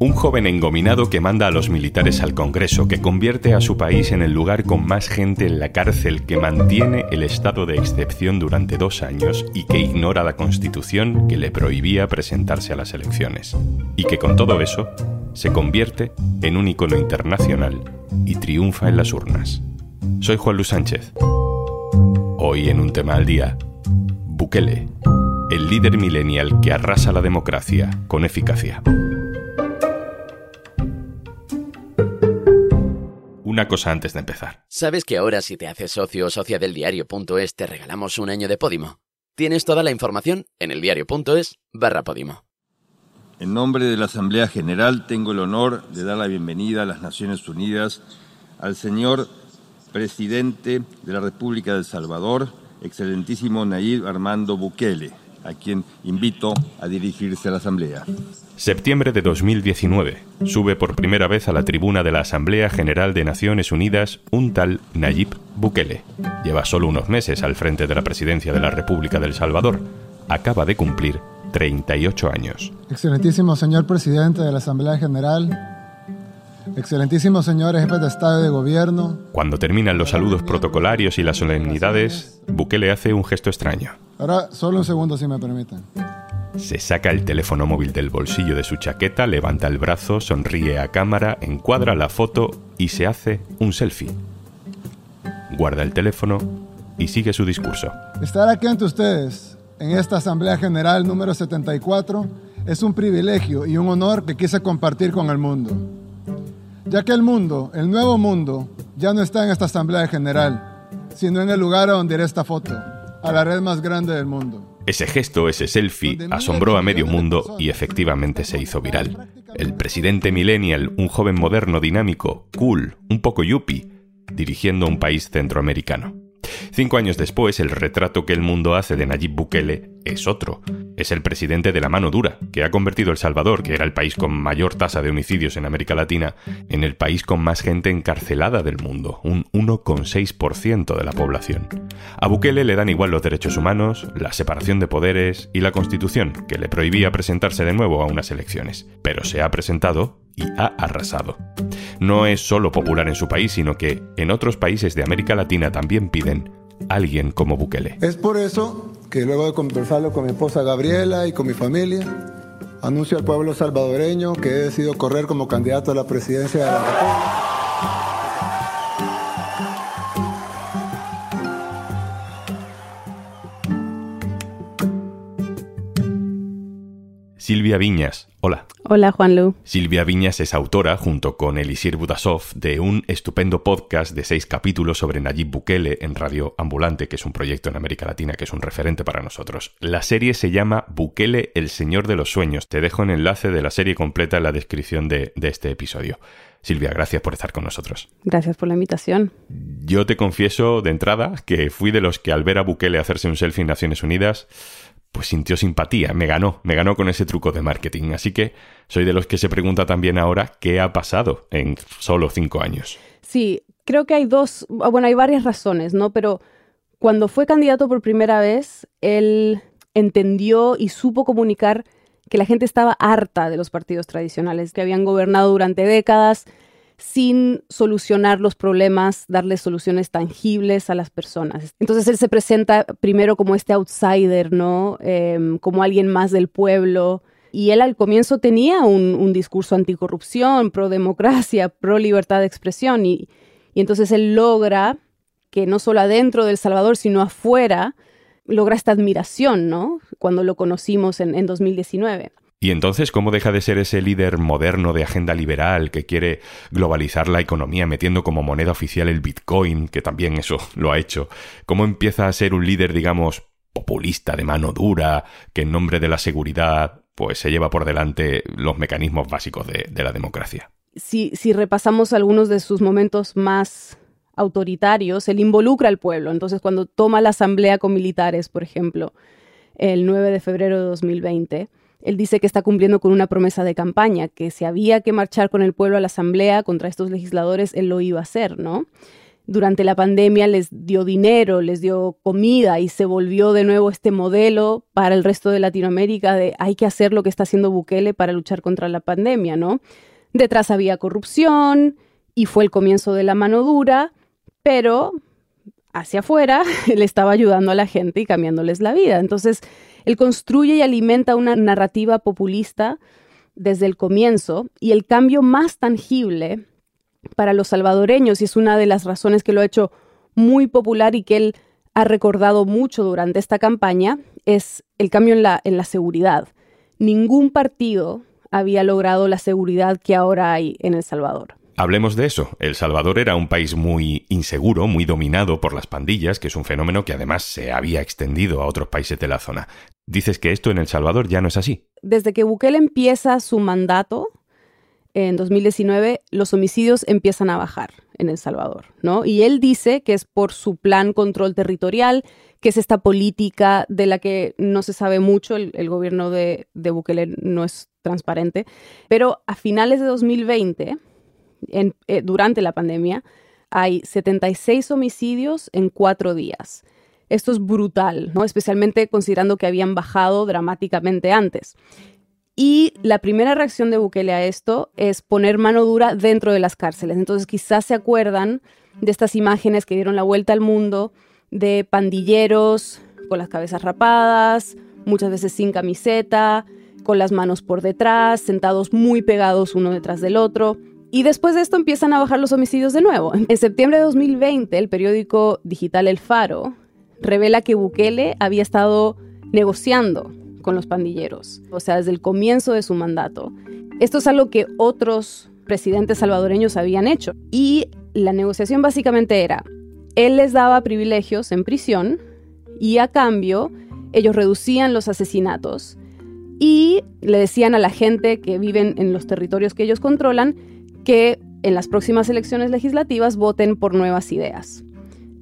Un joven engominado que manda a los militares al Congreso, que convierte a su país en el lugar con más gente en la cárcel, que mantiene el estado de excepción durante dos años y que ignora la Constitución que le prohibía presentarse a las elecciones. Y que con todo eso se convierte en un icono internacional y triunfa en las urnas. Soy Juan Luis Sánchez. Hoy en un tema al día, Bukele, el líder millennial que arrasa la democracia con eficacia. Una cosa antes de empezar. ¿Sabes que ahora si te haces socio o socia del diario.es te regalamos un año de Podimo? Tienes toda la información en el diario.es barra Podimo. En nombre de la Asamblea General tengo el honor de dar la bienvenida a las Naciones Unidas al señor presidente de la República de El Salvador, excelentísimo Nayib Armando Bukele, a quien invito a dirigirse a la Asamblea. Septiembre de 2019. Sube por primera vez a la tribuna de la Asamblea General de Naciones Unidas un tal Nayib Bukele. Lleva solo unos meses al frente de la presidencia de la República del Salvador. Acaba de cumplir 38 años. Excelentísimo señor presidente de la Asamblea General, excelentísimo señores jefes de Estado y de Gobierno. Cuando terminan los saludos protocolarios y las solemnidades, Bukele hace un gesto extraño. Ahora, solo un segundo si me permiten. Se saca el teléfono móvil del bolsillo de su chaqueta, levanta el brazo, sonríe a cámara, encuadra la foto y se hace un selfie. Guarda el teléfono y sigue su discurso. Estar aquí ante ustedes en esta Asamblea General número 74 es un privilegio y un honor que quise compartir con el mundo. Ya que el mundo, el nuevo mundo, ya no está en esta Asamblea General, sino en el lugar donde iré esta foto, a la red más grande del mundo. Ese gesto, ese selfie, asombró a medio mundo y efectivamente se hizo viral. El presidente millennial, un joven moderno, dinámico, cool, un poco yuppie, dirigiendo un país centroamericano. Cinco años después, el retrato que el mundo hace de Nayib Bukele es otro. Es el presidente de la mano dura, que ha convertido El Salvador, que era el país con mayor tasa de homicidios en América Latina, en el país con más gente encarcelada del mundo, un 1,6% de la población. A Bukele le dan igual los derechos humanos, la separación de poderes y la constitución, que le prohibía presentarse de nuevo a unas elecciones. Pero se ha presentado y ha arrasado. No es solo popular en su país, sino que en otros países de América Latina también piden alguien como Bukele. Es por eso que luego de conversarlo con mi esposa Gabriela y con mi familia, anuncio al pueblo salvadoreño que he decidido correr como candidato a la presidencia de la República. Silvia Viñas, hola. Hola, Juan Lu. Silvia Viñas es autora, junto con Elisir Budasov, de un estupendo podcast de seis capítulos sobre Nayib Bukele en Radio Ambulante, que es un proyecto en América Latina que es un referente para nosotros. La serie se llama Bukele, el Señor de los Sueños. Te dejo el enlace de la serie completa en la descripción de, de este episodio. Silvia, gracias por estar con nosotros. Gracias por la invitación. Yo te confieso de entrada que fui de los que al ver a Bukele hacerse un selfie en Naciones Unidas pues sintió simpatía, me ganó, me ganó con ese truco de marketing. Así que soy de los que se pregunta también ahora qué ha pasado en solo cinco años. Sí, creo que hay dos, bueno, hay varias razones, ¿no? Pero cuando fue candidato por primera vez, él entendió y supo comunicar que la gente estaba harta de los partidos tradicionales que habían gobernado durante décadas, sin solucionar los problemas, darles soluciones tangibles a las personas. Entonces él se presenta primero como este outsider, ¿no? Em, como alguien más del pueblo. Y él al comienzo tenía un, discurso anticorrupción, pro democracia, pro libertad de expresión. Y, entonces él logra que no solo adentro del Salvador, sino afuera, logra esta admiración, ¿no? Cuando lo conocimos en, en 2019. Y entonces, ¿cómo deja de ser ese líder moderno de agenda liberal que quiere globalizar la economía metiendo como moneda oficial el Bitcoin, que también eso lo ha hecho? ¿Cómo empieza a ser un líder, digamos, populista de mano dura, que en nombre de la seguridad, pues se lleva por delante los mecanismos básicos de, la democracia? Si, si repasamos algunos de sus momentos más autoritarios, él involucra al pueblo. Entonces, cuando toma la asamblea con militares, por ejemplo, el 9 de febrero de 2020, él dice que está cumpliendo con una promesa de campaña, que si había que marchar con el pueblo a la asamblea contra estos legisladores, él lo iba a hacer, ¿no? durante la pandemia les dio dinero, les dio comida y se volvió de nuevo este modelo para el resto de Latinoamérica de hay que hacer lo que está haciendo Bukele para luchar contra la pandemia, ¿no? Detrás había corrupción y fue el comienzo de la mano dura, pero hacia afuera le estaba ayudando a la gente y cambiándoles la vida. Entonces, él construye y alimenta una narrativa populista desde el comienzo y el cambio más tangible para los salvadoreños, y es una de las razones que lo ha hecho muy popular y que él ha recordado mucho durante esta campaña, es el cambio en la, en la seguridad. Ningún partido había logrado la seguridad que ahora hay en El Salvador. Hablemos de eso. El Salvador era un país muy inseguro, muy dominado por las pandillas, que es un fenómeno que además se había extendido a otros países de la zona. Dices que esto en El Salvador ya no es así. Desde que Bukele empieza su mandato, en 2019 los homicidios empiezan a bajar en El Salvador, ¿no? Y él dice que es por su plan control territorial, que es esta política de la que no se sabe mucho, el, gobierno de, de, Bukele no es transparente, pero a finales de 2020, eh, durante la pandemia, hay 76 homicidios en cuatro días. Esto es brutal, ¿no? especialmente considerando que habían bajado dramáticamente antes. Y la primera reacción de Bukele a esto es poner mano dura dentro de las cárceles. Entonces quizás se acuerdan de estas imágenes que dieron la vuelta al mundo de pandilleros con las cabezas rapadas, muchas veces sin camiseta, con las manos por detrás, sentados muy pegados uno detrás del otro. Y después de esto empiezan a bajar los homicidios de nuevo. En septiembre de 2020, el periódico digital El Faro revela que Bukele había estado negociando con los pandilleros, o sea, desde el comienzo de su mandato. Esto es algo que otros presidentes salvadoreños habían hecho. Y la negociación básicamente era, él les daba privilegios en prisión y a cambio ellos reducían los asesinatos y le decían a la gente que viven en los territorios que ellos controlan que en las próximas elecciones legislativas voten por nuevas ideas.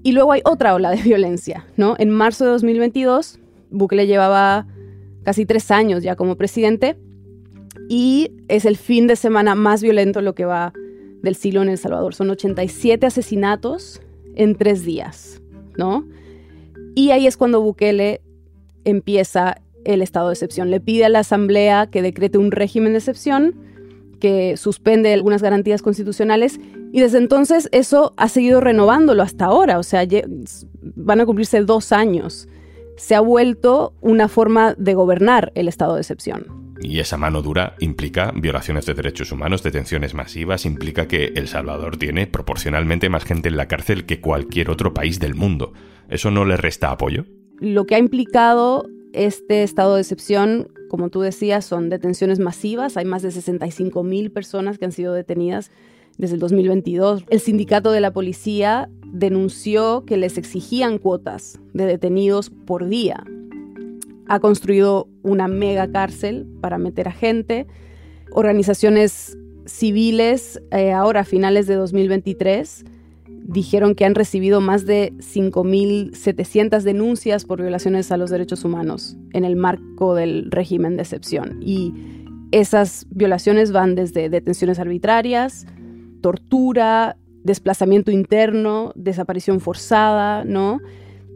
Y luego hay otra ola de violencia, ¿no? En marzo de 2022, Bukele llevaba casi tres años ya como presidente, y es el fin de semana más violento lo que va del siglo en El Salvador. Son 87 asesinatos en tres días, ¿no? Y ahí es cuando Bukele empieza el estado de excepción. Le pide a la Asamblea que decrete un régimen de excepción, que suspende algunas garantías constitucionales, y desde entonces eso ha seguido renovándolo hasta ahora, o sea, van a cumplirse dos años se ha vuelto una forma de gobernar el estado de excepción. Y esa mano dura implica violaciones de derechos humanos, detenciones masivas, implica que El Salvador tiene proporcionalmente más gente en la cárcel que cualquier otro país del mundo. ¿Eso no le resta apoyo? Lo que ha implicado este estado de excepción, como tú decías, son detenciones masivas. Hay más de 65 mil personas que han sido detenidas desde el 2022. El sindicato de la policía denunció que les exigían cuotas de detenidos por día. Ha construido una mega cárcel para meter a gente. Organizaciones civiles, eh, ahora a finales de 2023, dijeron que han recibido más de 5.700 denuncias por violaciones a los derechos humanos en el marco del régimen de excepción. Y esas violaciones van desde detenciones arbitrarias, tortura, desplazamiento interno, desaparición forzada, ¿no?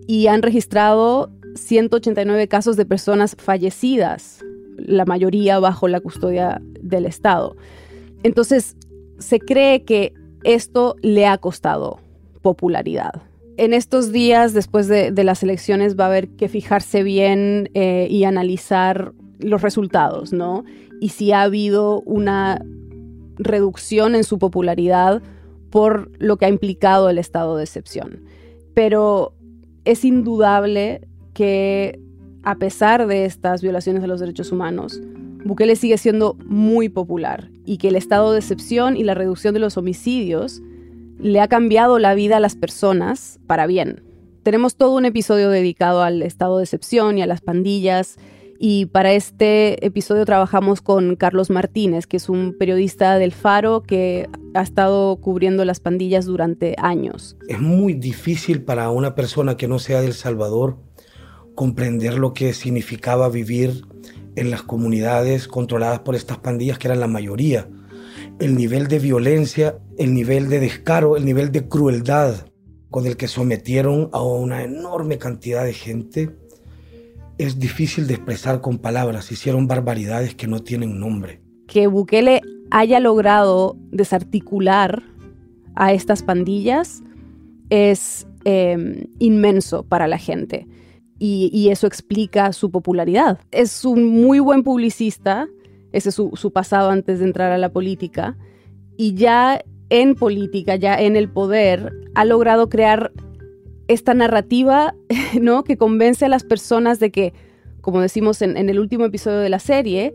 Y han registrado 189 casos de personas fallecidas, la mayoría bajo la custodia del Estado. Entonces, se cree que esto le ha costado popularidad. En estos días, después de, las elecciones, va a haber que fijarse bien eh, y analizar los resultados, ¿no? Y si ha habido una reducción en su popularidad por lo que ha implicado el estado de excepción. Pero es indudable que a pesar de estas violaciones de los derechos humanos, Bukele sigue siendo muy popular y que el estado de excepción y la reducción de los homicidios le ha cambiado la vida a las personas para bien. Tenemos todo un episodio dedicado al estado de excepción y a las pandillas y para este episodio trabajamos con Carlos Martínez, que es un periodista del Faro que ha estado cubriendo las pandillas durante años. Es muy difícil para una persona que no sea del Salvador comprender lo que significaba vivir en las comunidades controladas por estas pandillas, que eran la mayoría. El nivel de violencia, el nivel de descaro, el nivel de crueldad con el que sometieron a una enorme cantidad de gente, es difícil de expresar con palabras. Hicieron barbaridades que no tienen nombre. Que Bukele haya logrado desarticular a estas pandillas es em, inmenso para la gente. Y, eso explica su popularidad. Es un muy buen publicista, ese es su, pasado antes de entrar a la política, y ya en política, ya en el poder, ha logrado crear esta narrativa ¿no? que convence a las personas de que, como decimos en, el último episodio de la serie,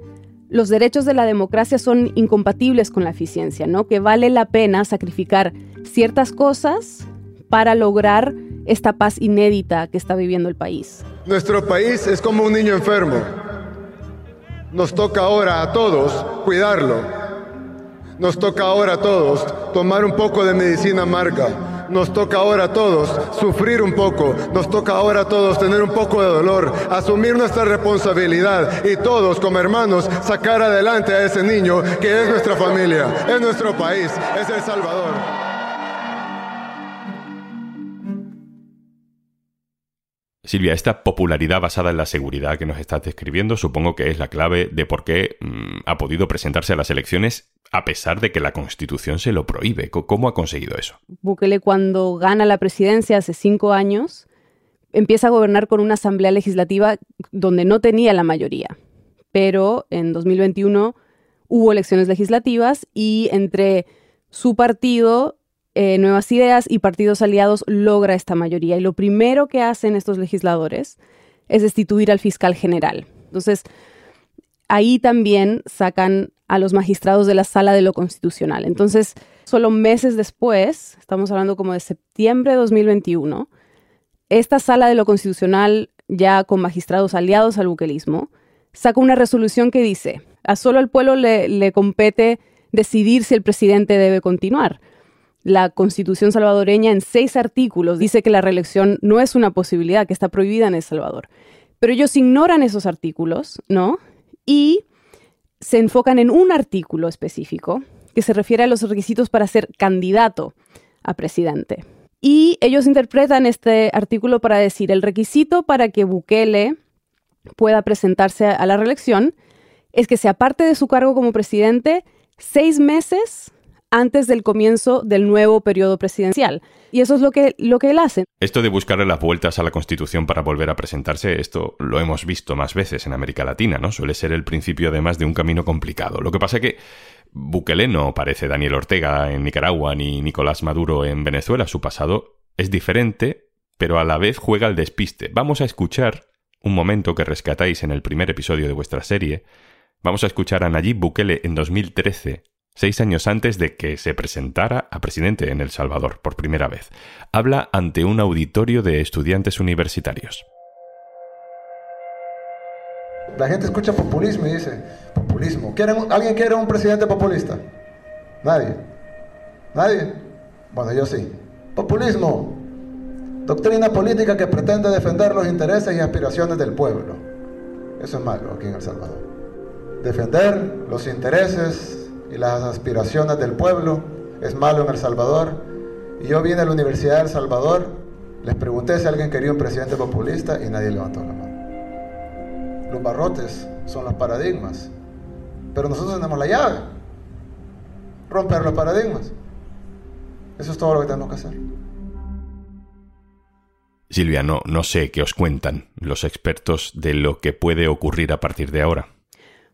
los derechos de la democracia son incompatibles con la eficiencia, ¿no? que vale la pena sacrificar ciertas cosas para lograr esta paz inédita que está viviendo el país. Nuestro país es como un niño enfermo. Nos toca ahora a todos cuidarlo. Nos toca ahora a todos tomar un poco de medicina amarga nos toca ahora a todos sufrir un poco, nos toca ahora a todos tener un poco de dolor, asumir nuestra responsabilidad y todos como hermanos sacar adelante a ese niño que es nuestra familia, es nuestro país, es El Salvador. Silvia, esta popularidad basada en la seguridad que nos estás describiendo supongo que es la clave de por qué mm, ha podido presentarse a las elecciones a pesar de que la Constitución se lo prohíbe. ¿Cómo ha conseguido eso? Bukele cuando gana la presidencia hace cinco años empieza a gobernar con una asamblea legislativa donde no tenía la mayoría. Pero en 2021 hubo elecciones legislativas y entre su partido eh, Nuevas Ideas y partidos aliados logra esta mayoría. Y lo primero que hacen estos legisladores es destituir al fiscal general. Entonces, ahí también sacan a los magistrados de la sala de lo constitucional. Entonces, solo meses después, estamos hablando como de septiembre de 2021, esta sala de lo constitucional, ya con magistrados aliados al buquelismo, saca una resolución que dice, a solo al pueblo le, le compete decidir si el presidente debe continuar la constitución salvadoreña en seis artículos dice que la reelección no es una posibilidad, que está prohibida en El Salvador. Pero ellos ignoran esos artículos, ¿no? Y se enfocan en un artículo específico que se refiere a los requisitos para ser candidato a presidente. Y ellos interpretan este artículo para decir el requisito para que Bukele pueda presentarse a la reelección es que se aparte de su cargo como presidente seis meses antes del comienzo del nuevo periodo presidencial. Y eso es lo que, lo que él hace. Esto de buscarle las vueltas a la Constitución para volver a presentarse, esto lo hemos visto más veces en América Latina, ¿no? Suele ser el principio además de un camino complicado. Lo que pasa es que Bukele no parece Daniel Ortega en Nicaragua ni Nicolás Maduro en Venezuela. Su pasado es diferente, pero a la vez juega al despiste. Vamos a escuchar un momento que rescatáis en el primer episodio de vuestra serie. Vamos a escuchar a Nayib Bukele en 2013 seis años antes de que se presentara a presidente en El Salvador por primera vez. Habla ante un auditorio de estudiantes universitarios. La gente escucha populismo y dice, populismo. ¿Alguien quiere un presidente populista? Nadie. ¿Nadie? Bueno, yo sí. Populismo. Doctrina política que pretende defender los intereses y aspiraciones del pueblo. Eso es malo aquí en El Salvador. Defender los intereses y las aspiraciones del pueblo es malo en El Salvador. Y yo vine a la Universidad de El Salvador, les pregunté si alguien quería un presidente populista y nadie levantó la mano. Los barrotes son los paradigmas, pero nosotros tenemos la llave, romper los paradigmas. Eso es todo lo que tenemos que hacer. Silvia, no, no sé qué os cuentan los expertos de lo que puede ocurrir a partir de ahora.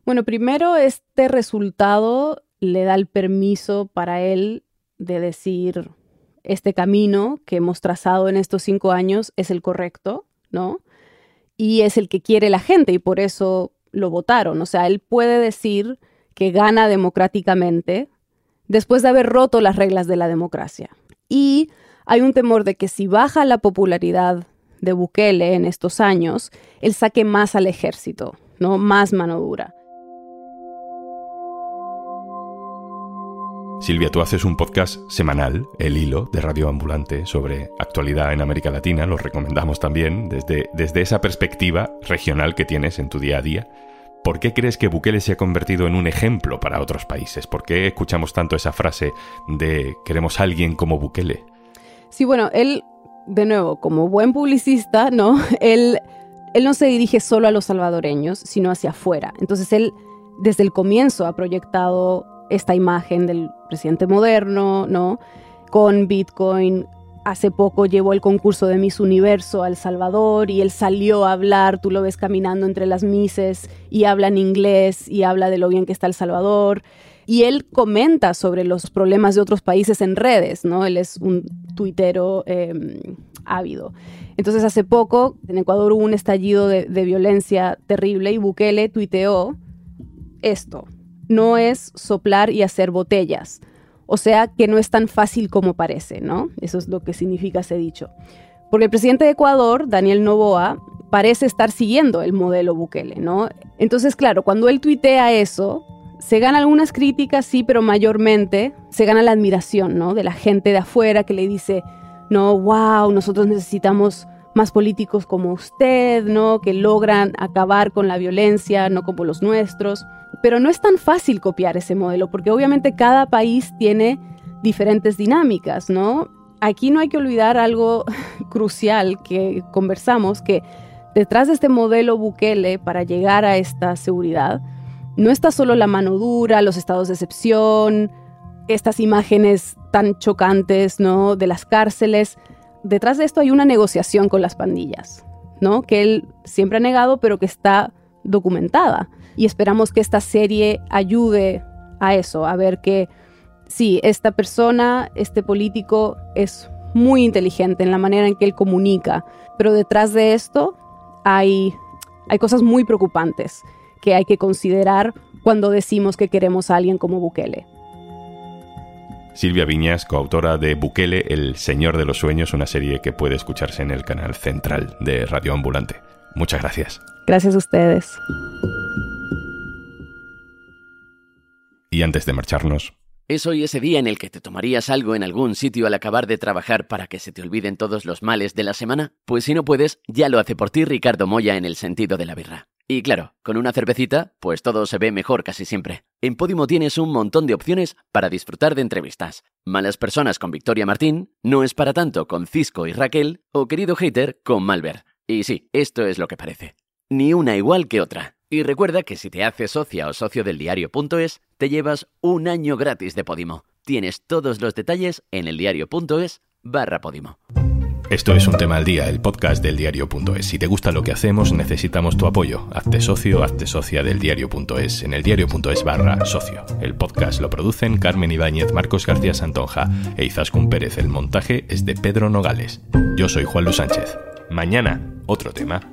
Bueno, primero este resultado le da el permiso para él de decir, este camino que hemos trazado en estos cinco años es el correcto, ¿no? Y es el que quiere la gente y por eso lo votaron. O sea, él puede decir que gana democráticamente después de haber roto las reglas de la democracia. Y hay un temor de que si baja la popularidad de Bukele en estos años, él saque más al ejército, ¿no? Más mano dura. Silvia, tú haces un podcast semanal, El Hilo, de Radio Ambulante, sobre actualidad en América Latina. Lo recomendamos también desde, desde esa perspectiva regional que tienes en tu día a día. ¿Por qué crees que Bukele se ha convertido en un ejemplo para otros países? ¿Por qué escuchamos tanto esa frase de queremos a alguien como Bukele? Sí, bueno, él de nuevo, como buen publicista, ¿no? Él, él no se dirige solo a los salvadoreños, sino hacia afuera. Entonces él, desde el comienzo, ha proyectado esta imagen del presidente moderno, ¿no? Con Bitcoin. Hace poco llevó el concurso de Miss Universo a El Salvador y él salió a hablar, tú lo ves caminando entre las Misses y habla en inglés y habla de lo bien que está El Salvador y él comenta sobre los problemas de otros países en redes, ¿no? Él es un tuitero em, ávido. Entonces, hace poco en Ecuador hubo un estallido de, de violencia terrible y Bukele tuiteó esto, no es soplar y hacer botellas. O sea que no es tan fácil como parece, ¿no? Eso es lo que significa ese dicho. Porque el presidente de Ecuador, Daniel Novoa, parece estar siguiendo el modelo Bukele, ¿no? Entonces, claro, cuando él tuitea eso, se gana algunas críticas, sí, pero mayormente se gana la admiración, ¿no? De la gente de afuera que le dice, no, wow, nosotros necesitamos más políticos como usted, ¿no? Que logran acabar con la violencia, no como los nuestros. Pero no es tan fácil copiar ese modelo, porque obviamente cada país tiene diferentes dinámicas, ¿no? Aquí no hay que olvidar algo crucial que conversamos, que detrás de este modelo Bukele para llegar a esta seguridad, no está solo la mano dura, los estados de excepción, estas imágenes tan chocantes, ¿no? De las cárceles. Detrás de esto hay una negociación con las pandillas, ¿no? Que él siempre ha negado, pero que está documentada. Y esperamos que esta serie ayude a eso, a ver que sí, esta persona, este político es muy inteligente en la manera en que él comunica, pero detrás de esto hay, hay cosas muy preocupantes que hay que considerar cuando decimos que queremos a alguien como Bukele. Silvia Viñas, coautora de Bukele, El Señor de los Sueños, una serie que puede escucharse en el canal central de Radio Ambulante. Muchas gracias. Gracias a ustedes. Y antes de marcharnos... ¿Es hoy ese día en el que te tomarías algo en algún sitio al acabar de trabajar para que se te olviden todos los males de la semana? Pues si no puedes, ya lo hace por ti Ricardo Moya en el sentido de la birra. Y claro, con una cervecita, pues todo se ve mejor casi siempre. En Podimo tienes un montón de opciones para disfrutar de entrevistas. Malas personas con Victoria Martín, No es para tanto con Cisco y Raquel, o Querido Hater con Malver. Y sí, esto es lo que parece. Ni una igual que otra. Y recuerda que si te haces socia o socio del diario.es, te llevas un año gratis de Podimo. Tienes todos los detalles en eldiario.es barra Podimo. Esto es un tema al día, el podcast del diario.es. Si te gusta lo que hacemos, necesitamos tu apoyo. Hazte socio, hazte socia del diario.es en el diario.es barra socio. El podcast lo producen Carmen Ibáñez, Marcos García Santonja e Izaskun Pérez. El montaje es de Pedro Nogales. Yo soy Juan Luis Sánchez. Mañana, otro tema.